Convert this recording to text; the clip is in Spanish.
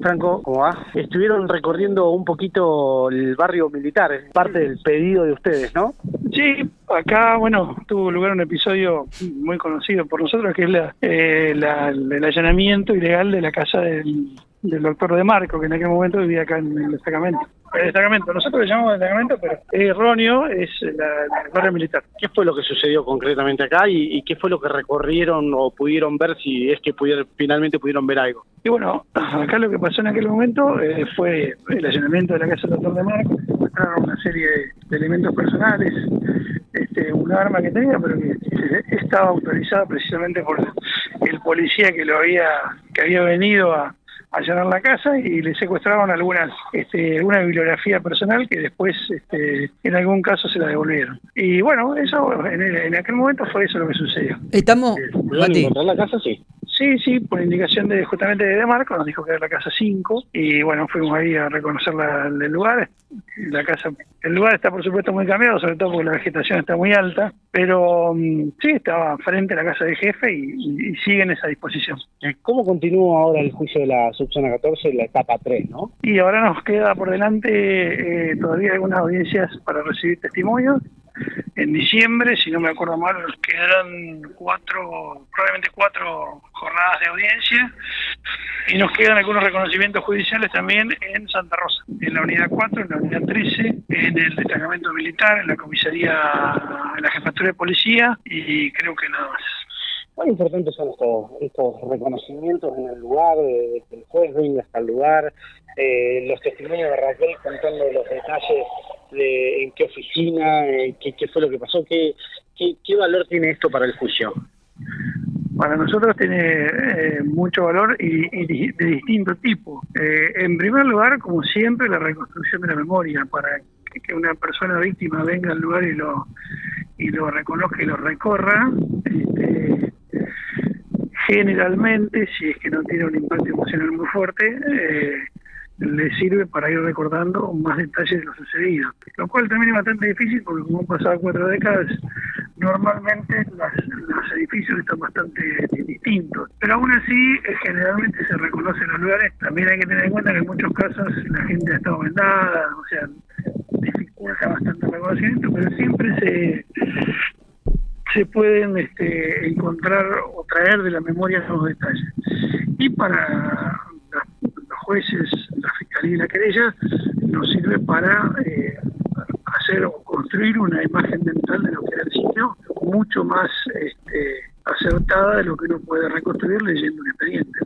Franco, ¿cómo va? Estuvieron recorriendo un poquito el barrio militar, parte del pedido de ustedes, ¿no? Sí, acá, bueno, tuvo lugar un episodio muy conocido por nosotros, que es la, eh, la- el allanamiento ilegal de la casa del, del doctor De Marco, que en aquel momento vivía acá en el destacamento. El destacamento, nosotros le llamamos destacamento, pero es erróneo, es la, barrio militar. ¿Qué fue lo que sucedió concretamente acá y, y qué fue lo que recorrieron o pudieron ver si es que pudieron, finalmente pudieron ver algo? Y bueno, acá lo que pasó en aquel momento eh, fue el allanamiento de la casa del doctor De Marco, encontraron una serie de, elementos personales, este, un arma que tenía, pero que estaba autorizada precisamente por el policía que lo había, que había venido a allanar la casa y le secuestraron algunas este, alguna bibliografía personal que después este, en algún caso se la devolvieron y bueno eso en, el- en aquel momento fue eso lo que sucedió Estamos, ¿Pudieron Mati, encontrar la casa? Sí. Sí, sí, por indicación de justamente de Marco, nos dijo que era la casa 5 y bueno, fuimos ahí a reconocer la, el lugar. La casa, el lugar está por supuesto muy cambiado, sobre todo porque la vegetación está muy alta, pero mm, sí, estaba frente a la casa del jefe y, y- y sigue en esa disposición. ¿Cómo continúa ahora el juicio de la subzona 14, la etapa 3, no? Y ahora nos queda por delante eh, todavía algunas audiencias para recibir testimonios. En diciembre, si no me acuerdo mal, nos cuatro, probablemente cuatro jornadas de audiencia. Y nos quedan algunos reconocimientos judiciales también en Santa Rosa, en la unidad 4, en la unidad 13, en el destacamento militar, en la comisaría, en la jefatura de policía y creo que nada más. ¿Cuán importantes son estos, estos reconocimientos en el lugar, de que el juez venga hasta el lugar, eh, los testimonios de Raquel contando los detalles de en qué oficina, eh, qué, qué fue lo que pasó, qué, valor tiene esto para el juicio? para nosotros tiene eh, mucho valor y, de distinto tipo. Eh, en primer lugar, como siempre, la reconstrucción de la memoria, para que una persona víctima venga al lugar y lo, y lo reconozca y lo recorra. Este, generalmente, si es que no tiene un impacto emocional muy fuerte, eh, le sirve para ir recordando más detalles de lo sucedido. Lo cual también es bastante difícil porque como han pasado cuatro décadas, normalmente las- los edificios están bastante distintos. Pero aún así, eh, generalmente se reconocen los lugares. También hay que tener en cuenta que en muchos casos la gente ha estado vendada, o sea, dificulta bastante el reconocimiento, pero siempre se se pueden este, encontrar o traer de la memoria nuevos detalles. Y para los jueces, y la querella, nos sirve para eh, hacer o construir una imagen mental de lo que era el sitio mucho más este, acertada de lo que uno puede reconstruir leyendo un expediente.